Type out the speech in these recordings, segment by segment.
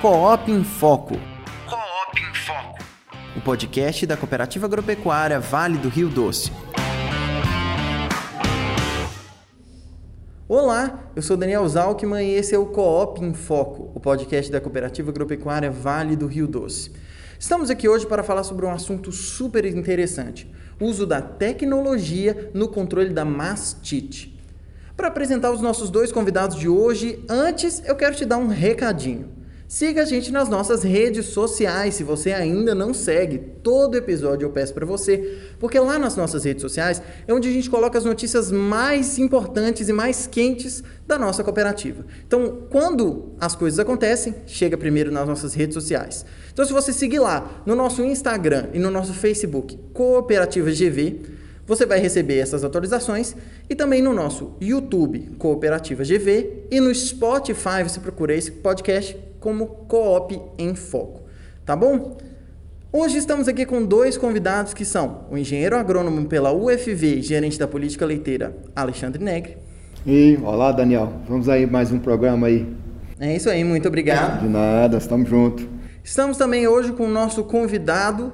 Coop em Foco. Coop em Foco. O podcast da Cooperativa Agropecuária Vale do Rio Doce. Olá, eu sou Daniel Zalkman e esse é o Coop em Foco, o podcast da Cooperativa Agropecuária Vale do Rio Doce. Estamos aqui hoje para falar sobre um assunto super interessante: o uso da tecnologia no controle da mastite. Para apresentar os nossos dois convidados de hoje, antes eu quero te dar um recadinho. Siga a gente nas nossas redes sociais, se você ainda não segue. Todo episódio eu peço para você, porque lá nas nossas redes sociais é onde a gente coloca as notícias mais importantes e mais quentes da nossa cooperativa. Então, quando as coisas acontecem, chega primeiro nas nossas redes sociais. Então, se você seguir lá no nosso Instagram e no nosso Facebook, Cooperativa GV, você vai receber essas atualizações e também no nosso YouTube, Cooperativa GV, e no Spotify você procura esse podcast como Coop em Foco. Tá bom? Hoje estamos aqui com dois convidados que são o engenheiro agrônomo pela UFV, gerente da política leiteira, Alexandre Negre. E olá, Daniel. Vamos aí mais um programa aí. É isso aí, muito obrigado. De nada, estamos juntos. Estamos também hoje com o nosso convidado,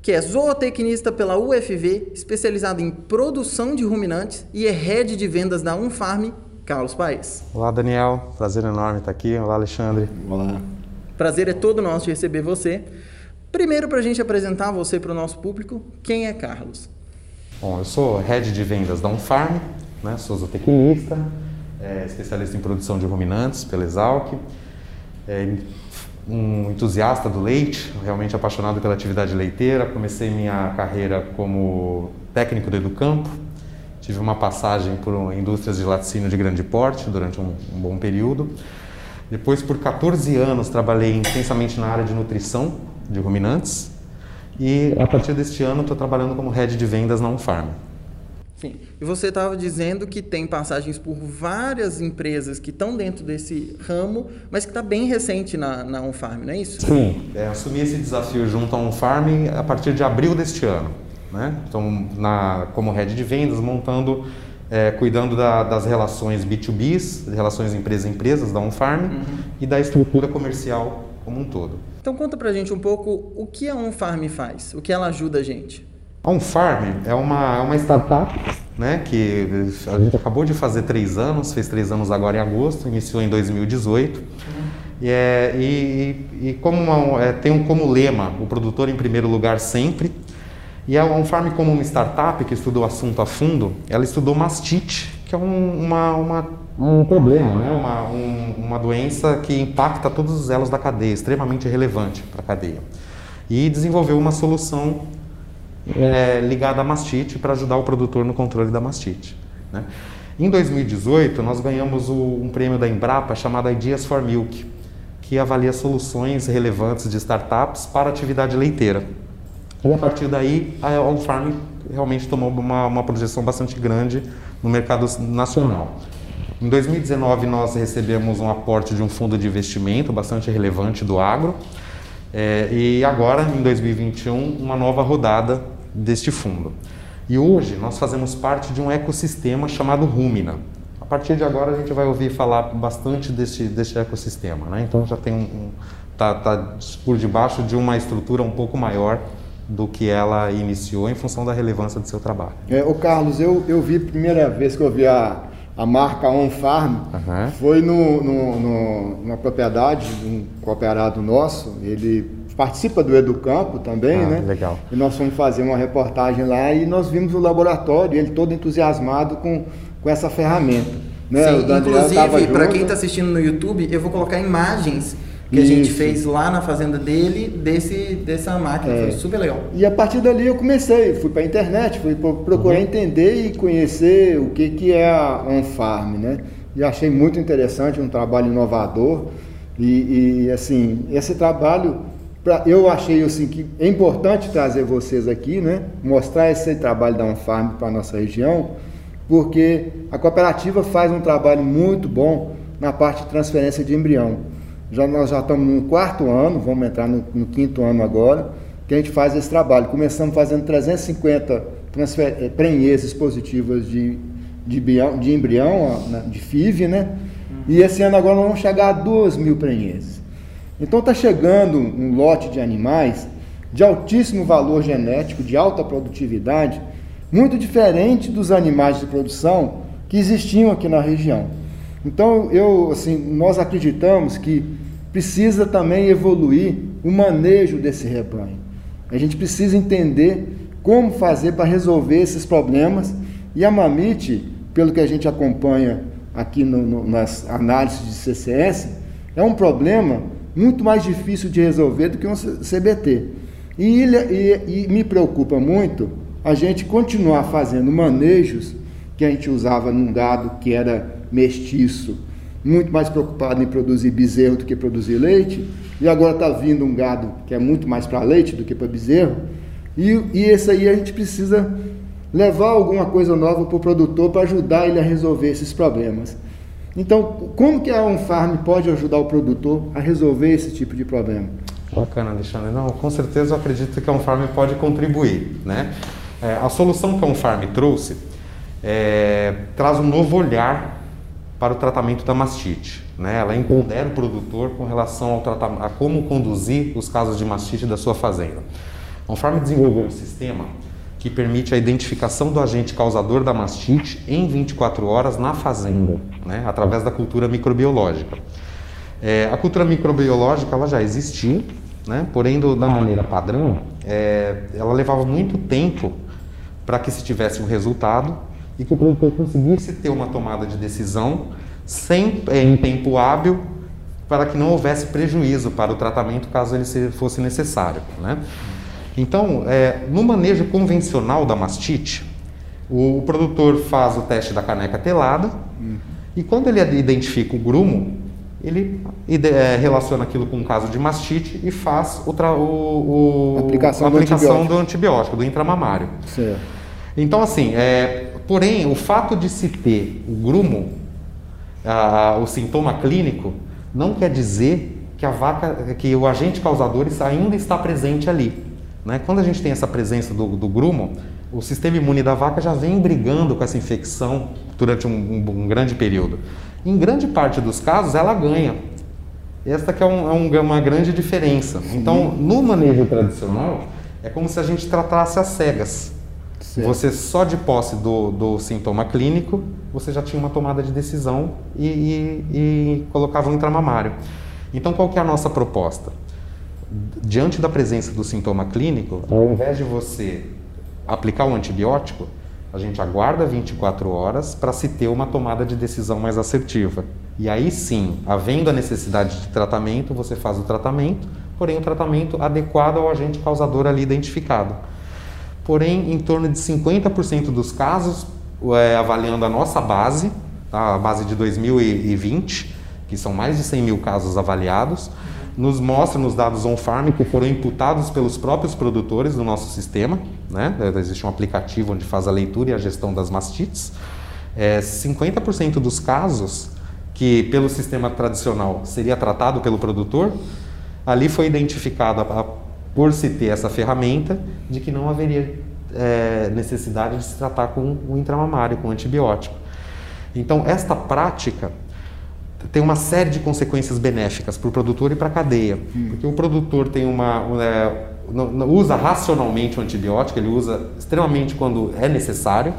que é zootecnista pela UFV, especializado em produção de ruminantes e é head de vendas da Unfarm, Carlos Paes. Olá, Daniel. Prazer enorme estar aqui. Olá, Alexandre. Olá. Prazer é todo nosso de receber você. Primeiro, para a gente apresentar você para o nosso público, quem é Carlos? Bom, eu sou head de vendas da Unfarm, né? sou zootecnista, é, especialista em produção de ruminantes pela Exalc, é, um entusiasta do leite, realmente apaixonado pela atividade leiteira. Comecei minha carreira como técnico do Educampo, Tive uma passagem por indústrias de laticínio de grande porte durante um, um bom período. Depois, por 14 anos, trabalhei intensamente na área de nutrição de ruminantes. E a partir deste ano, estou trabalhando como head de vendas na Unfarm. Sim. E você estava dizendo que tem passagens por várias empresas que estão dentro desse ramo, mas que está bem recente na, na Unfarm, não é isso? Sim. É, assumi esse desafio junto à Unfarm a partir de abril deste ano. Né? Então, na, como head de vendas, montando, é, cuidando da, das relações B2Bs, relações empresa-empresas da OnFarm uhum. e da estrutura comercial como um todo. Então, conta pra gente um pouco o que a OnFarm faz, o que ela ajuda a gente. A OnFarm é uma, é uma startup né, que a gente acabou de fazer três anos, fez três anos agora em agosto, iniciou em 2018. Uhum. E, é, e, e, como uma, é, tem um como lema o produtor em primeiro lugar sempre, e a OnFarm, como uma startup que estudou o assunto a fundo, ela estudou mastite, que é um, uma, uma, um problema, né? uma, um, uma doença que impacta todos os elos da cadeia, extremamente relevante para a cadeia. E desenvolveu uma solução é, ligada à mastite para ajudar o produtor no controle da mastite. Né? Em 2018, nós ganhamos o, um prêmio da Embrapa chamado Ideas for Milk, que avalia soluções relevantes de startups para a atividade leiteira. E a partir daí, a On Farm realmente tomou uma, uma projeção bastante grande no mercado nacional. Em 2019, nós recebemos um aporte de um fundo de investimento bastante relevante do agro. É, e agora, em 2021, uma nova rodada deste fundo. E hoje nós fazemos parte de um ecossistema chamado Rumina. A partir de agora a gente vai ouvir falar bastante deste, deste ecossistema. Né? Então já tem um, um tá, tá por debaixo de uma estrutura um pouco maior do que ela iniciou em função da relevância do seu trabalho. É, o Carlos, eu, eu vi a primeira vez que eu vi a, a marca On Farm, uhum. foi no, no, no, na propriedade de um cooperado nosso, ele participa do Educampo também, ah, né? Legal. E nós fomos fazer uma reportagem lá e nós vimos o laboratório, ele todo entusiasmado com, com essa ferramenta. Né? Sim, inclusive, para quem está assistindo no YouTube, eu vou colocar imagens que Isso. a gente fez lá na fazenda dele, desse, dessa máquina. É. Foi super legal. E a partir dali eu comecei, fui para a internet, fui procurar uhum. entender e conhecer o que, que é a OnFarm, né? E achei muito interessante, um trabalho inovador. E, e assim, esse trabalho, pra, eu achei assim, que é importante trazer vocês aqui, né? Mostrar esse trabalho da OnFarm para a nossa região, porque a cooperativa faz um trabalho muito bom na parte de transferência de embrião. Já, nós já estamos no quarto ano, vamos entrar no, no quinto ano agora, que a gente faz esse trabalho. Começamos fazendo 350 transfer, eh, prenhezes positivas de, de, de embrião, de FIV, né? E esse ano agora nós vamos chegar a 2 mil prenhezes. Então está chegando um lote de animais de altíssimo valor genético, de alta produtividade, muito diferente dos animais de produção que existiam aqui na região. Então, eu, assim, nós acreditamos que precisa também evoluir o manejo desse rebanho. A gente precisa entender como fazer para resolver esses problemas e a Mamite, pelo que a gente acompanha aqui no, no, nas análises de CCS, é um problema muito mais difícil de resolver do que um CBT. E, e, e me preocupa muito a gente continuar fazendo manejos que a gente usava num gado que era mestiço, muito mais preocupado em produzir bezerro do que produzir leite, e agora está vindo um gado que é muito mais para leite do que para bezerro, e, e esse aí a gente precisa levar alguma coisa nova para o produtor para ajudar ele a resolver esses problemas. Então, como que a OnFarm pode ajudar o produtor a resolver esse tipo de problema? Bacana, Alexandre. Não, com certeza eu acredito que a OnFarm pode contribuir. Né? É, a solução que a OnFarm trouxe é, traz um novo olhar para o tratamento da mastite. Né? Ela empodera o produtor com relação ao a como conduzir os casos de mastite da sua fazenda. A OnFarm desenvolveu um sistema que permite a identificação do agente causador da mastite em 24 horas na fazenda, né? através da cultura microbiológica. É, a cultura microbiológica ela já existia, né? porém do, da maneira padrão, é, ela levava muito tempo para que se tivesse um resultado e que o produtor conseguisse ter uma tomada de decisão sem, é, em tempo hábil para que não houvesse prejuízo para o tratamento caso ele fosse necessário. Né? Então, é, no manejo convencional da mastite, o, o, produtor faz o teste da caneca telada uhum. e quando ele identifica o grumo, ele é, relaciona aquilo com um caso de mastite e faz o, o, o aplicação, a aplicação do, antibiótico. do antibiótico, do intramamário. Certo. Então, assim, é, porém, o fato de se ter o grumo, a, o sintoma clínico, não quer dizer que a vaca, que o agente causador ainda está presente ali. Né? Quando a gente tem essa presença do, do, grumo, o sistema imune da vaca já vem brigando com essa infecção durante um, um, um grande período. Em grande parte dos casos, ela ganha. Esta que é, um, é um, uma grande diferença. Então, no manejo tradicional, é como se a gente tratasse as cegas. Certo. Você só de posse do, do, sintoma clínico, você já tinha uma tomada de decisão e, e, e colocava um intramamário. Então, qual que é a nossa proposta? Diante da presença do sintoma clínico, ao invés de você aplicar o antibiótico, a gente aguarda 24 horas para se ter uma tomada de decisão mais assertiva. E aí sim, havendo a necessidade de tratamento, você faz o tratamento, porém o tratamento adequado ao agente causador ali identificado. Porém, em torno de 50% dos casos, é, avaliando a nossa base, tá, a base de 2020, que são mais de 100 mil casos avaliados, nos mostra nos dados on-farm que foram imputados pelos próprios produtores do nosso sistema. Né? Existe um aplicativo onde faz a leitura e a gestão das mastites. É, 50% dos casos que pelo sistema tradicional seria tratado pelo produtor, ali foi identificado, a, por se ter essa ferramenta, de que não haveria é, necessidade de se tratar com o intramamário, com antibiótico. Então, esta prática tem uma série de consequências benéficas para o produtor e para a cadeia. Hum. Porque o produtor tem uma, é, usa racionalmente o antibiótico, ele usa extremamente quando é necessário.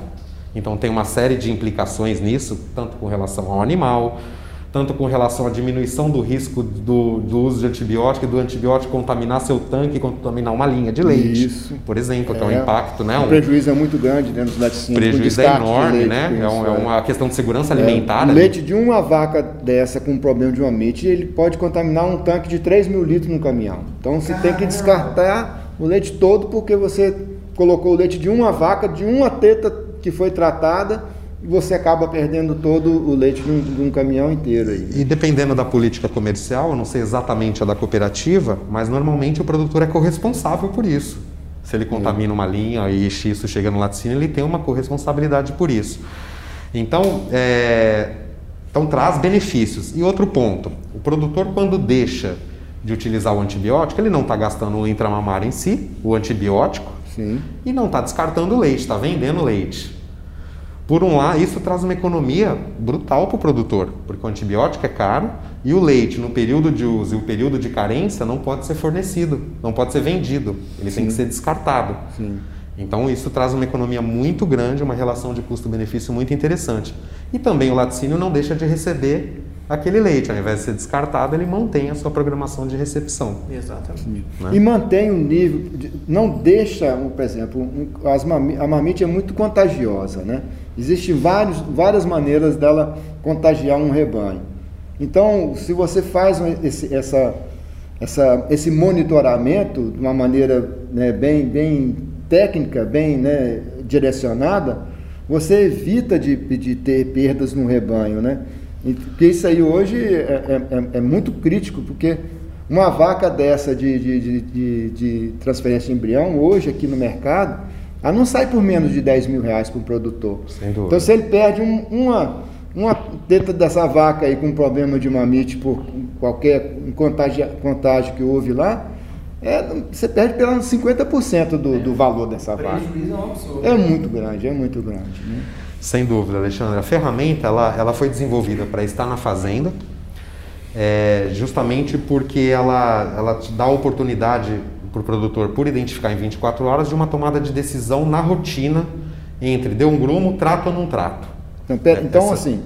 Então tem uma série de implicações nisso, tanto com relação ao animal, tanto com relação à diminuição do risco do, do, uso de antibiótico e do antibiótico contaminar seu tanque e contaminar uma linha de leite, Isso. por exemplo, é, que é um impacto, né? O prejuízo é muito grande dentro dos laticínios. O prejuízo é enorme, leite, né? É, um, é, uma questão de segurança é, alimentar. o leite de uma vaca dessa com problema de omite, ele pode contaminar um tanque de 3 mil litros no caminhão. Então você Caramba. tem que descartar o leite todo porque você colocou o leite de uma vaca, de uma teta que foi tratada e você acaba perdendo todo o leite de um, de um, caminhão inteiro. Aí. E dependendo da política comercial, eu não sei exatamente a da cooperativa, mas normalmente o produtor é corresponsável por isso. Se ele contamina uma linha e isso chega no laticínio, ele tem uma corresponsabilidade por isso. Então, é, então traz benefícios. E outro ponto, o produtor quando deixa de utilizar o antibiótico, ele não está gastando o intramamário em si, o antibiótico, Sim. e não está descartando o leite, está vendendo leite. Por um lado, isso traz uma economia brutal para o produtor, porque o antibiótico é caro e o leite, no período de uso e o período de carência, não pode ser fornecido, não pode ser vendido, ele Sim. tem que ser descartado. Sim. Então, isso traz uma economia muito grande, uma relação de custo-benefício muito interessante. E também o laticínio não deixa de receber aquele leite, ao invés de ser descartado, ele mantém a sua programação de recepção. Exatamente. Né? E mantém o nível, de, não deixa, por exemplo, um, as mami, a mamite é muito contagiosa, né? Existem vários, várias maneiras dela contagiar um rebanho. Então, se você faz esse, essa, essa, esse monitoramento de uma maneira né, bem, bem técnica, bem né, direcionada, você evita de, de ter perdas no rebanho, né? Porque isso aí hoje é, é, é, é muito crítico, porque uma vaca dessa de, de, de, de, transferência de embrião, hoje aqui no mercado, ela não sai por menos de 10 mil reais para o produtor. Então, se ele perde um, uma, uma teta dessa vaca aí com problema de mamite por qualquer contágio, contágio que houve lá, é, você perde pelo 50% do, do valor dessa vaca. É, é muito grande, é muito grande. Né? Sem dúvida, Alexandre. A ferramenta ela, ela foi desenvolvida para estar na fazenda, é, justamente porque ela, ela te dá a oportunidade para o produtor, por identificar em 24 horas, de uma tomada de decisão na rotina entre deu um grumo, trato ou não trato. Então, pera, é, então essa... assim,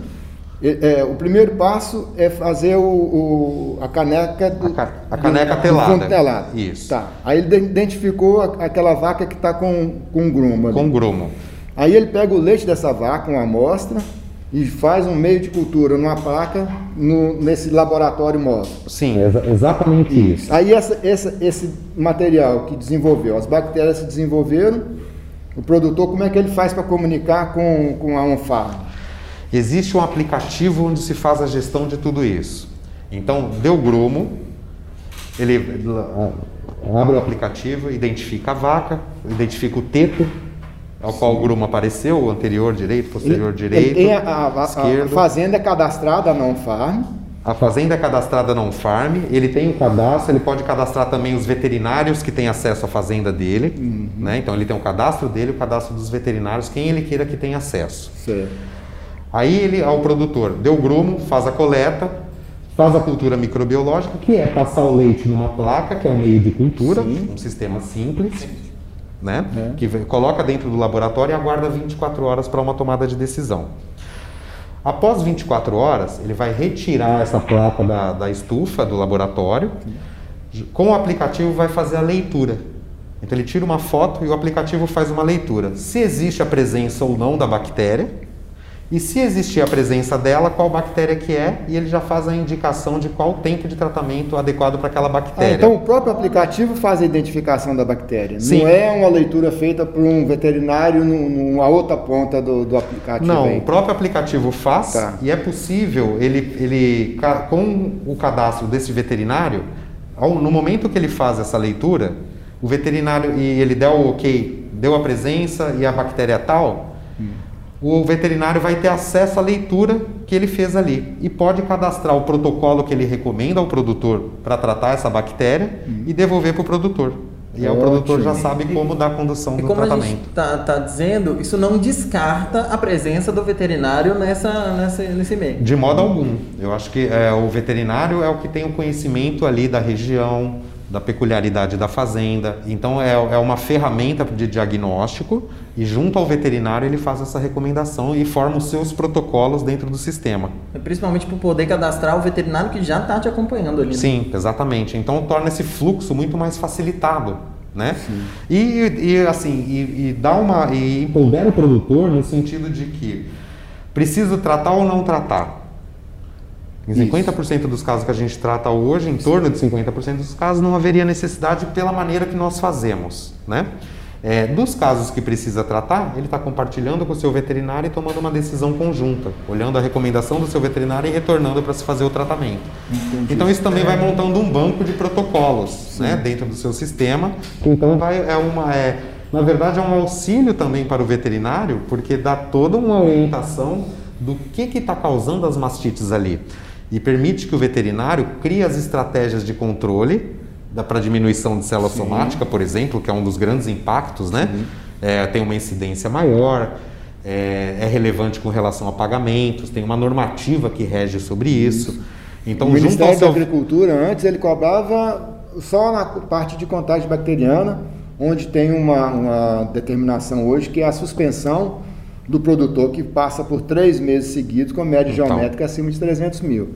é, é, o primeiro passo é fazer o, o a caneca do, a, ca, a caneca do, telada. Do telado. Isso. Tá. Aí ele identificou aquela vaca que está com, com grumo. Ali. Com grumo. Aí ele pega o leite dessa vaca, uma amostra, e faz um meio de cultura numa placa no, nesse laboratório móvel. Sim, exa exatamente isso. Aí essa, essa, esse material que desenvolveu, as bactérias se desenvolveram, o produtor, como é que ele faz para comunicar com, com a OnFarm? Existe um aplicativo onde se faz a gestão de tudo isso. Então, deu grumo, ele abre o aplicativo, identifica a vaca, identifica o teto, ao qual o grumo apareceu, o anterior direito, posterior ele, direito, ele tem a, a, a, fazenda é cadastrada não farm. A fazenda é cadastrada não farm, ele tem o cadastro, ele pode cadastrar também os veterinários que têm acesso à fazenda dele, uhum. né? Então ele tem o cadastro dele, o cadastro dos veterinários, quem ele queira que tenha acesso. Certo. Aí ele, ao produtor, deu o grumo, faz a coleta, faz a cultura microbiológica, que é passar o leite numa placa, que é um meio de cultura, Sim. um sistema simples né? É. Que coloca dentro do laboratório e aguarda 24 horas para uma tomada de decisão. Após 24 horas, ele vai retirar essa placa da, da estufa do laboratório. Com o aplicativo, vai fazer a leitura. Então, ele tira uma foto e o aplicativo faz uma leitura. Se existe a presença ou não da bactéria, e se existir a presença dela, qual bactéria que é, e ele já faz a indicação de qual tempo de tratamento adequado para aquela bactéria. Ah, então o próprio aplicativo faz a identificação da bactéria. Sim. Não é uma leitura feita por um veterinário numa outra ponta do, do aplicativo. Não, aí. o próprio aplicativo faz tá. e é possível ele, ele com o cadastro desse veterinário, no momento que ele faz essa leitura, o veterinário e ele der o ok, deu a presença e a bactéria é tal, o veterinário vai ter acesso à leitura que ele fez ali e pode cadastrar o protocolo que ele recomenda ao produtor para tratar essa bactéria uhum. e devolver para o produtor. E aí o produtor já sabe como dar a condução e do como tratamento. como está tá dizendo, isso não descarta a presença do veterinário nessa, nessa, nesse meio. De modo algum. Eu acho que é, o veterinário é o que tem o conhecimento ali da região, da peculiaridade da fazenda. Então é, é uma ferramenta de diagnóstico e junto ao veterinário ele faz essa recomendação e forma os seus protocolos dentro do sistema. É principalmente para poder cadastrar o veterinário que já está te acompanhando ali. Né? Sim, exatamente. Então torna esse fluxo muito mais facilitado. Né? E, e, assim, e, e dá uma. E empodera o produtor no sentido de que preciso tratar ou não tratar em 50% dos casos que a gente trata hoje, em torno de 50% dos casos, não haveria necessidade pela maneira que nós fazemos. Né? É, dos casos que precisa tratar, ele está compartilhando com o seu veterinário e tomando uma decisão conjunta, olhando a recomendação do seu veterinário e retornando para se fazer o tratamento. Entendi. Então isso também vai montando um banco de protocolos né, dentro do seu sistema. Então vai, é uma, é, na verdade é um auxílio também para o veterinário, porque dá toda uma orientação do que está causando as mastites ali e permite que o veterinário crie as estratégias de controle para diminuição de célula Sim. somática, por exemplo, que é um dos grandes impactos, né? É, tem uma incidência maior. é, é, relevante com relação a pagamentos, tem uma normativa que rege sobre isso. Então, o Ministério seu... da Agricultura, antes, ele cobrava só na parte de contagem bacteriana, onde tem uma, uma determinação hoje que é a suspensão do produtor que passa por três meses seguidos com média então. geométrica acima de 300 mil.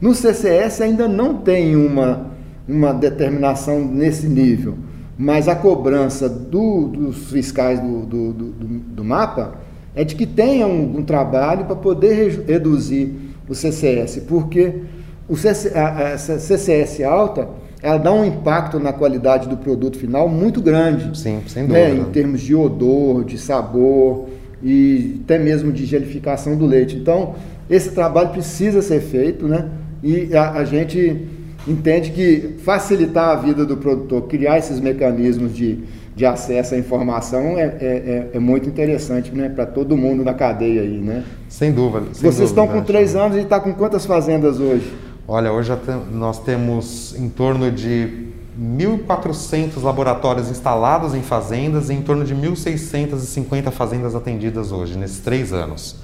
No CCS ainda não tem uma, uma determinação nesse nível, mas a cobrança do, dos fiscais do, do, do, do, mapa é de que tenha um, um trabalho para poder reduzir o CCS, porque o CC, a, a CCS alta ela dá um impacto na qualidade do produto final muito grande. Sim, sem né? dúvida. Né? Em termos de odor, de sabor e até mesmo de gelificação do leite. Então, esse trabalho precisa ser feito, né? E a, a gente entende que facilitar a vida do produtor, criar esses mecanismos de, de acesso à informação é, é, é, é muito interessante né, para todo mundo na cadeia aí, né? Sem dúvida. Sem Vocês dúvida, estão com três anos e está com quantas fazendas hoje? Olha, hoje nós temos em torno de 1.400 laboratórios instalados em fazendas e em torno de 1.650 fazendas atendidas hoje, nesses três anos.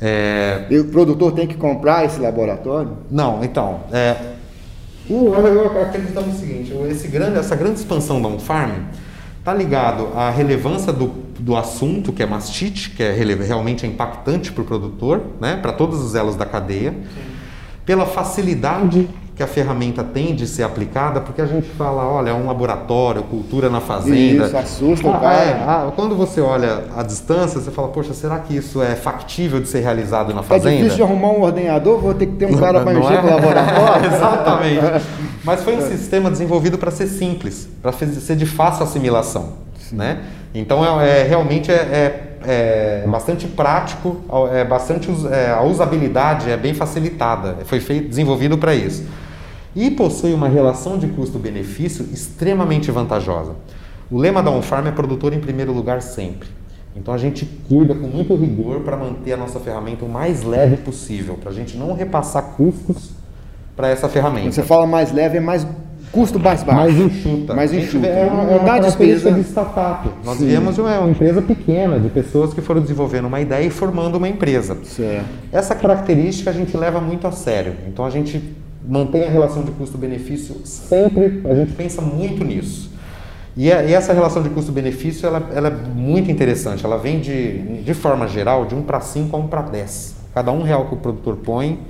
É... E o produtor tem que comprar esse laboratório? Não, então. É... Eu acredito no seguinte: esse grande, essa grande expansão da on-farm está ligado à relevância do, do assunto, que é mastite, que é realmente é impactante para o produtor, né, para todos os elos da cadeia. Sim pela facilidade que a ferramenta tem de ser aplicada, porque a gente fala, olha, é um laboratório, cultura na fazenda. Isso, assusta ah, o cara. É, ah, quando você olha a distância, você fala, poxa, será que isso é factível de ser realizado na fazenda? É difícil de arrumar um ordenador, vou ter que ter um cara para mexer é? no laboratório. Exatamente. Mas foi um sistema desenvolvido para ser simples, para ser de fácil assimilação. Né? Então, é, é realmente é, é é bastante prático, é bastante é, a usabilidade é bem facilitada, foi feito, desenvolvido para isso. E possui uma relação de custo-benefício extremamente vantajosa. O lema da OnFarm é produtor em primeiro lugar sempre. Então a gente cuida com muito rigor para manter a nossa ferramenta o mais leve possível, para a gente não repassar custos para essa ferramenta. Quando você fala mais leve, é mais custo mais baixo. Mais enxuta. Mais enxuta. É uma, é uma despesa de startup. Nós Sim. viemos de uma, uma, empresa pequena, de pessoas que foram desenvolvendo uma ideia e formando uma empresa. Certo. Essa característica a gente leva muito a sério. Então a gente mantém a relação de custo-benefício sempre, a gente pensa muito nisso. E, a, e essa relação de custo-benefício ela, ela, é muito interessante. Ela vem de, de forma geral de 1 para 5 a 1 para 10. Cada um real que o produtor põe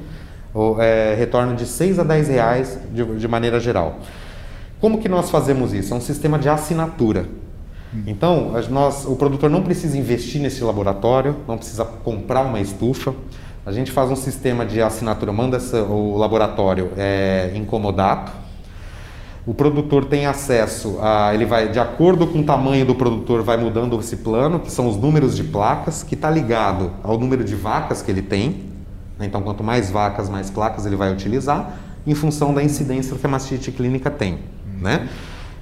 o, é, retorna de 6 a 10 reais de, de maneira geral. Como que nós fazemos isso? É um sistema de assinatura. Então, nós, o produtor não precisa investir nesse laboratório, não precisa comprar uma estufa. A gente faz um sistema de assinatura, manda o laboratório é, incomodato. O produtor tem acesso a, ele vai, de acordo com o tamanho do produtor, vai mudando esse plano, que são os números de placas, que está ligado ao número de vacas que ele tem. Né? Então, quanto mais vacas, mais placas ele vai utilizar, em função da incidência que a mastite clínica tem. Né?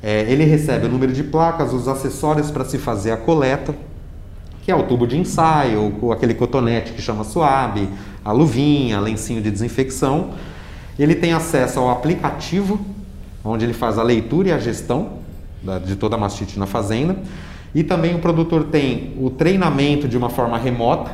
É, ele recebe o número de placas, os acessórios para se fazer a coleta, que é o tubo de ensaio, aquele cotonete que chama suave, a luvinha, lencinho de desinfecção. Ele tem acesso ao aplicativo, onde ele faz a leitura e a gestão de toda a mastite na fazenda. E também o produtor tem o treinamento de uma forma remota,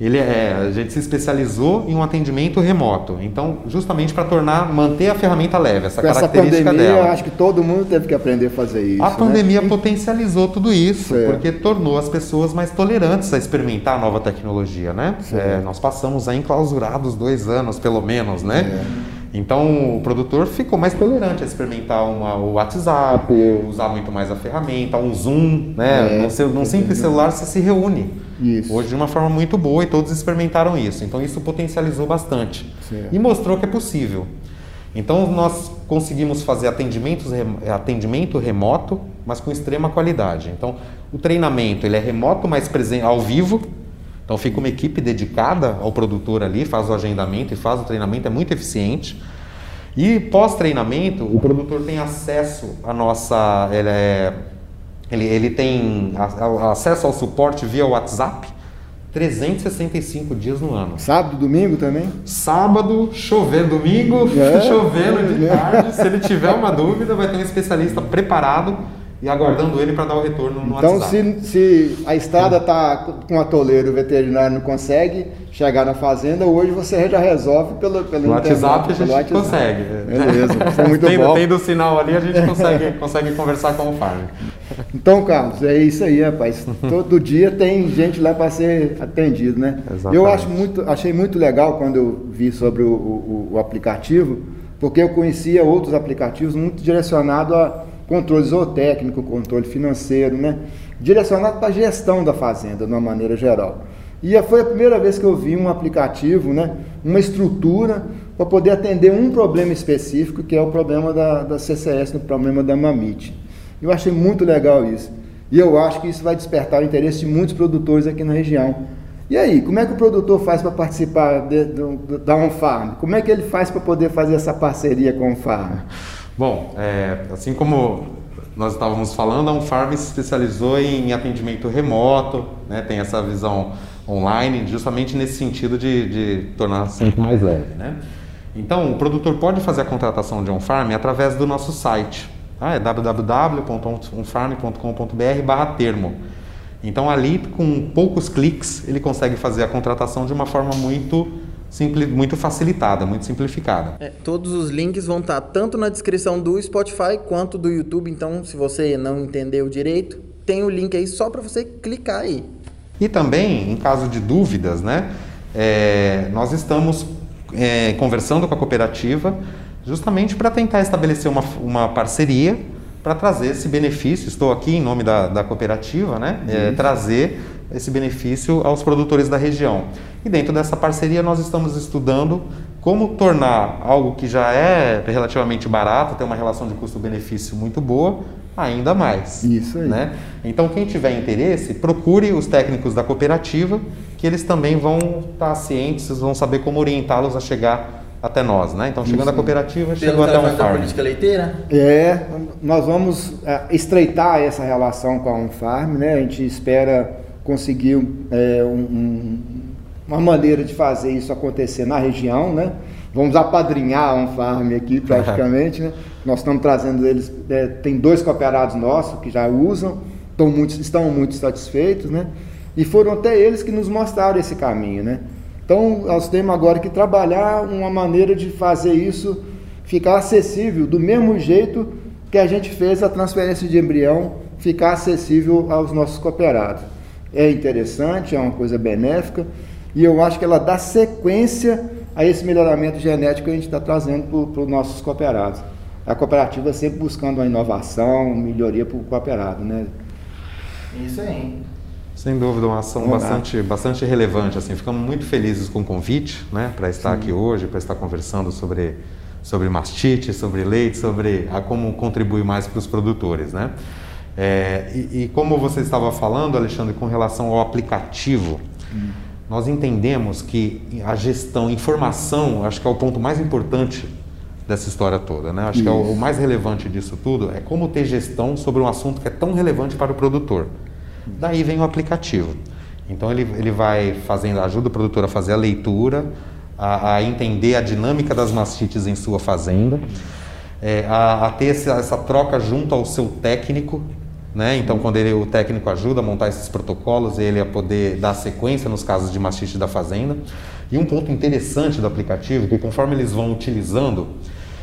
ele é, a gente se especializou em um atendimento remoto. Então, justamente para tornar, manter a ferramenta leve, essa Com característica essa pandemia, dela. acho que todo mundo teve que aprender a fazer isso. A né? pandemia potencializou tudo isso, certo. porque tornou as pessoas mais tolerantes a experimentar a nova tecnologia, né? É, nós passamos aí enclausurados dois anos, pelo menos, né? É. Então o produtor ficou mais tolerante a experimentar uma, o WhatsApp, usar muito mais a ferramenta, um Zoom, né? É, seu, num simples celular você se reúne. Isso. Hoje de uma forma muito boa e todos experimentaram isso. Então isso potencializou bastante certo. e mostrou que é possível. Então nós conseguimos fazer atendimentos, atendimento remoto, mas com extrema qualidade. Então o treinamento ele é remoto, mas presente ao vivo então fica uma equipe dedicada ao produtor ali, faz o agendamento e faz o treinamento, é muito eficiente. E pós-treinamento, o produtor tem acesso à nossa. Ele, é, ele, ele tem acesso ao suporte via WhatsApp 365 dias no ano. Sábado, domingo também? Sábado, chover domingo, é, chovendo de tarde. Se ele tiver uma dúvida, vai ter um especialista preparado e aguardando ele para dar o retorno no então, WhatsApp. Então, se, se a estrada está com a toleira, o veterinário não consegue chegar na fazenda, hoje você já resolve pelo, pelo no WhatsApp a gente WhatsApp. consegue. Beleza, é muito tendo, bom. Tendo o sinal ali, a gente consegue, consegue conversar com o farm. Então, Carlos, é isso aí, rapaz. Todo dia tem gente lá para ser atendido, né? Exatamente. Eu acho muito, achei muito legal quando eu vi sobre o, o, o aplicativo, porque eu conhecia outros aplicativos muito direcionados a controle zootécnico, controle financeiro, né? direcionado para a gestão da fazenda, de uma maneira geral. E foi a primeira vez que eu vi um aplicativo, né? uma estrutura para poder atender um problema específico, que é o problema da, da CCS, o problema da mamite. Eu achei muito legal isso. E eu acho que isso vai despertar o interesse de muitos produtores aqui na região. E aí, como é que o produtor faz para participar de, de, da OnFarm? Como é que ele faz para poder fazer essa parceria com a OnFarm? Bom, é, assim como nós estávamos falando, a Unfarm se especializou em atendimento remoto, né, tem essa visão online, justamente nesse sentido de, de tornar sempre mais leve. Né? Então, o produtor pode fazer a contratação de Unfarm através do nosso site, tá? é www.unfarm.com.br termo. Então, ali, com poucos cliques, ele consegue fazer a contratação de uma forma muito simples, muito facilitada, muito simplificada. É, todos os links vão estar tanto na descrição do Spotify quanto do YouTube, então se você não entendeu direito, tem o link aí só para você clicar aí. E também, em caso de dúvidas, né, é, nós estamos é, conversando com a cooperativa justamente para tentar estabelecer uma, uma parceria para trazer esse benefício. Estou aqui em nome da, da cooperativa, né, é, trazer esse benefício aos produtores da região. E dentro dessa parceria nós estamos estudando como tornar algo que já é relativamente barato, tem uma relação de custo-benefício muito boa, ainda mais. Isso aí. Né? Então quem tiver interesse, procure os técnicos da cooperativa, que eles também vão estar cientes, vão saber como orientá-los a chegar até nós, né? Então, chegando Isso. a cooperativa, chegou até um farm. política leiteira? É, nós vamos é, estreitar essa relação com a Unfarm, né? A gente espera conseguir é, um, uma maneira de fazer isso acontecer na região, né? Vamos apadrinhar um farm aqui praticamente, né? Nós estamos trazendo eles, é, tem dois cooperados nossos que já usam, estão muito, estão muito satisfeitos, né? E foram até eles que nos mostraram esse caminho, né? Então nós temos agora que trabalhar uma maneira de fazer isso ficar acessível do mesmo jeito que a gente fez a transferência de embrião ficar acessível aos nossos cooperados é interessante, é uma coisa benéfica, e eu acho que ela dá sequência a esse melhoramento genético que a gente está trazendo para os nossos cooperados. A cooperativa sempre buscando uma inovação, melhoria para o cooperado, né? Isso aí. Sem dúvida, uma ação bastante, bastante relevante. Assim, ficamos muito felizes com o convite, né, para estar Sim. aqui hoje, para estar conversando sobre sobre mastite, sobre leite, sobre a como contribuir mais para os produtores, né? É, e, e, como você estava falando, Alexandre, com relação ao aplicativo, hum. nós entendemos que a gestão, informação, acho que é o ponto mais importante dessa história toda, né? Acho Isso. que é o, o, mais relevante disso tudo é como ter gestão sobre um assunto que é tão relevante para o produtor. Daí vem o aplicativo. Então ele, ele vai fazendo, ajuda o produtor a fazer a leitura, a, a entender a dinâmica das mastites em sua fazenda, é, a, a, ter essa, essa troca junto ao seu técnico né? Então, quando ele, o técnico ajuda a montar esses protocolos, ele a poder dar sequência nos casos de mastite da fazenda. E um ponto interessante do aplicativo, que conforme eles vão utilizando,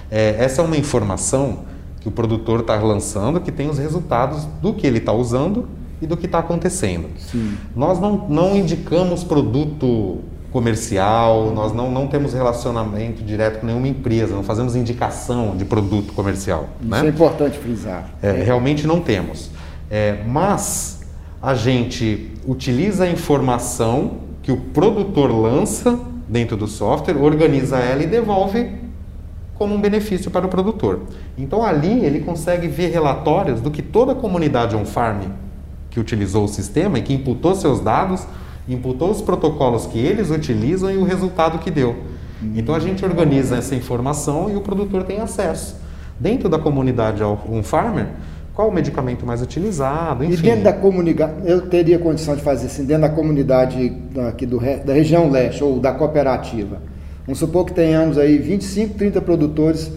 é, essa é uma informação que o produtor está lançando, que tem os resultados do que ele está usando e do que está acontecendo. Sim. Nós não, não indicamos produto comercial, nós não, não temos relacionamento direto com nenhuma empresa, não fazemos indicação de produto comercial. Isso né? é importante frisar. É, realmente não temos. É, mas a gente utiliza a informação que o produtor lança dentro do software, organiza ela e devolve como um benefício para o produtor. Então ali ele consegue ver relatórios do que toda a comunidade on-farm que utilizou o sistema e que imputou seus dados, imputou os protocolos que eles utilizam e o resultado que deu. Então a gente organiza essa informação e o produtor tem acesso. Dentro da comunidade on-farmer, qual o medicamento mais utilizado, enfim. E dentro da comunidade, eu teria condição de fazer assim, dentro da comunidade aqui do, da região leste ou da cooperativa. Vamos supor que tenhamos aí 25, 30 produtores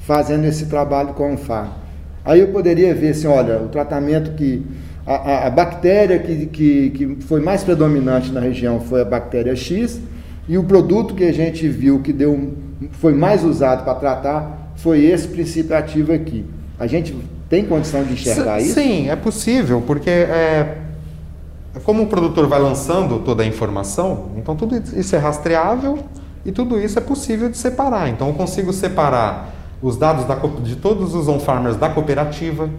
fazendo esse trabalho com o FAR. Aí eu poderia ver assim, olha, o tratamento que. A, a, a bactéria que, que, que foi mais predominante na região foi a bactéria X, e o produto que a gente viu que deu, foi mais usado para tratar foi esse princípio ativo aqui. A gente tem condição de enxergar sim, isso? Sim, é possível, porque é, como o produtor vai lançando toda a informação, então tudo isso é rastreável e tudo isso é possível de separar. Então eu consigo separar os dados da, de todos os on-farmers da cooperativa,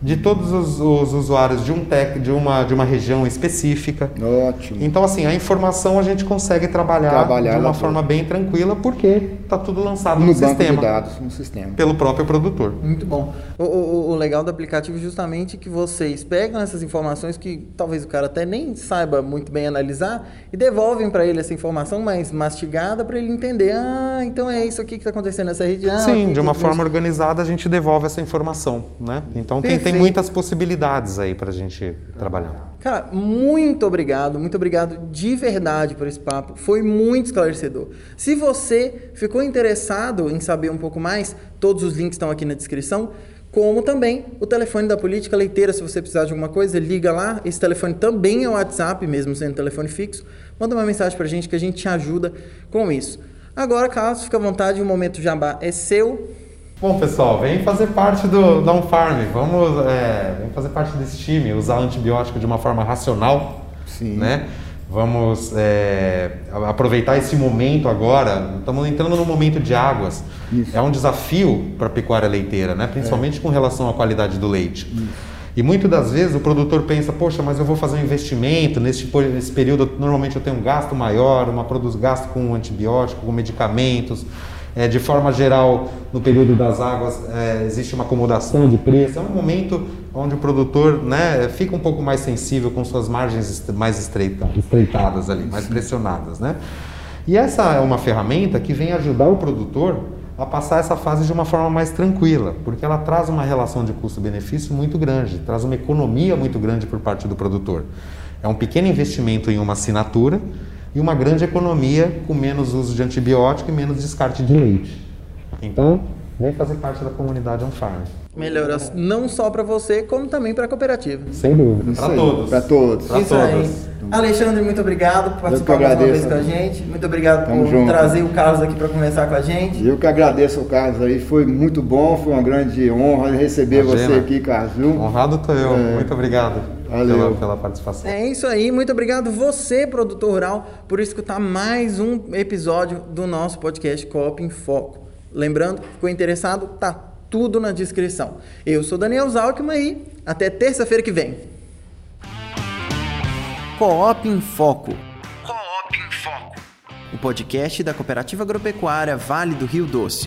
de todos os, os, usuários de um tech, de uma, de uma região específica. Ótimo. Então, assim, a informação a gente consegue trabalhar, trabalhar de uma forma bem tranquila, porque está tudo lançado no, no banco sistema. De dados, no sistema. Pelo próprio produtor. Muito bom. O, o, o, legal do aplicativo é justamente que vocês pegam essas informações que talvez o cara até nem saiba muito bem analisar e devolvem para ele essa informação mais mastigada para ele entender. Ah, então é isso aqui que está acontecendo nessa região. Sim, de uma forma organizada a gente devolve essa informação, né? Então tem, tem muitas possibilidades aí para a gente trabalhar. Cara, muito obrigado, muito obrigado de verdade por esse papo. Foi muito esclarecedor. Se você ficou interessado em saber um pouco mais, todos os links estão aqui na descrição. Como também o telefone da Política Leiteira, se você precisar de alguma coisa, liga lá. Esse telefone também é o WhatsApp, mesmo sendo telefone fixo. Manda uma mensagem pra gente que a gente te ajuda com isso. Agora, Carlos, fica à vontade, o momento jabá é seu. Bom, pessoal, vem fazer parte do Down Farm. Vamos, é, vem fazer parte desse time, usar antibiótico de uma forma racional, Sim. né? Vamos é, aproveitar esse momento agora. Estamos entrando no momento de águas. Isso. É um desafio para a pecuária leiteira, né? principalmente é. com relação à qualidade do leite. Isso. E muitas das vezes o produtor pensa, poxa, mas eu vou fazer um investimento, nesse, nesse período normalmente eu tenho um gasto maior, uma produz gasto com antibiótico, com medicamentos, é, de forma geral, no período das águas, é, existe uma acomodação de preço. É um momento onde o produtor né, fica um pouco mais sensível com suas margens mais estreita, estreitadas ali, mais pressionadas. Né? E essa é uma ferramenta que vem ajudar o produtor a passar essa fase de uma forma mais tranquila, porque ela traz uma relação de custo-benefício muito grande, traz uma economia muito grande por parte do produtor. É um pequeno investimento em uma assinatura e uma grande economia com menos uso de antibiótico e menos descarte de leite. Então, vem fazer parte da comunidade On Farm. Melhora não só para você, como também para a cooperativa. Sem dúvida. Para todos. Para todos. Pra Isso todos. aí. Alexandre, muito obrigado por participar mais uma vez com a gente. Muito obrigado Tamo por junto. trazer o Carlos aqui para conversar com a gente. Eu que agradeço o Carlos aí, foi muito bom, foi uma grande honra receber Imagina. você aqui, Carlos. Honrado estou eu, é. muito obrigado. Pela, pela, participação. É isso aí, muito obrigado você, produtor rural, por escutar mais um episódio do nosso podcast Coop em Foco. Lembrando, ficou interessado? Tá tudo na descrição. Eu sou Daniel Zalkman e até terça-feira que vem. Coop em Foco. Coop em Foco. O podcast da Cooperativa Agropecuária Vale do Rio Doce.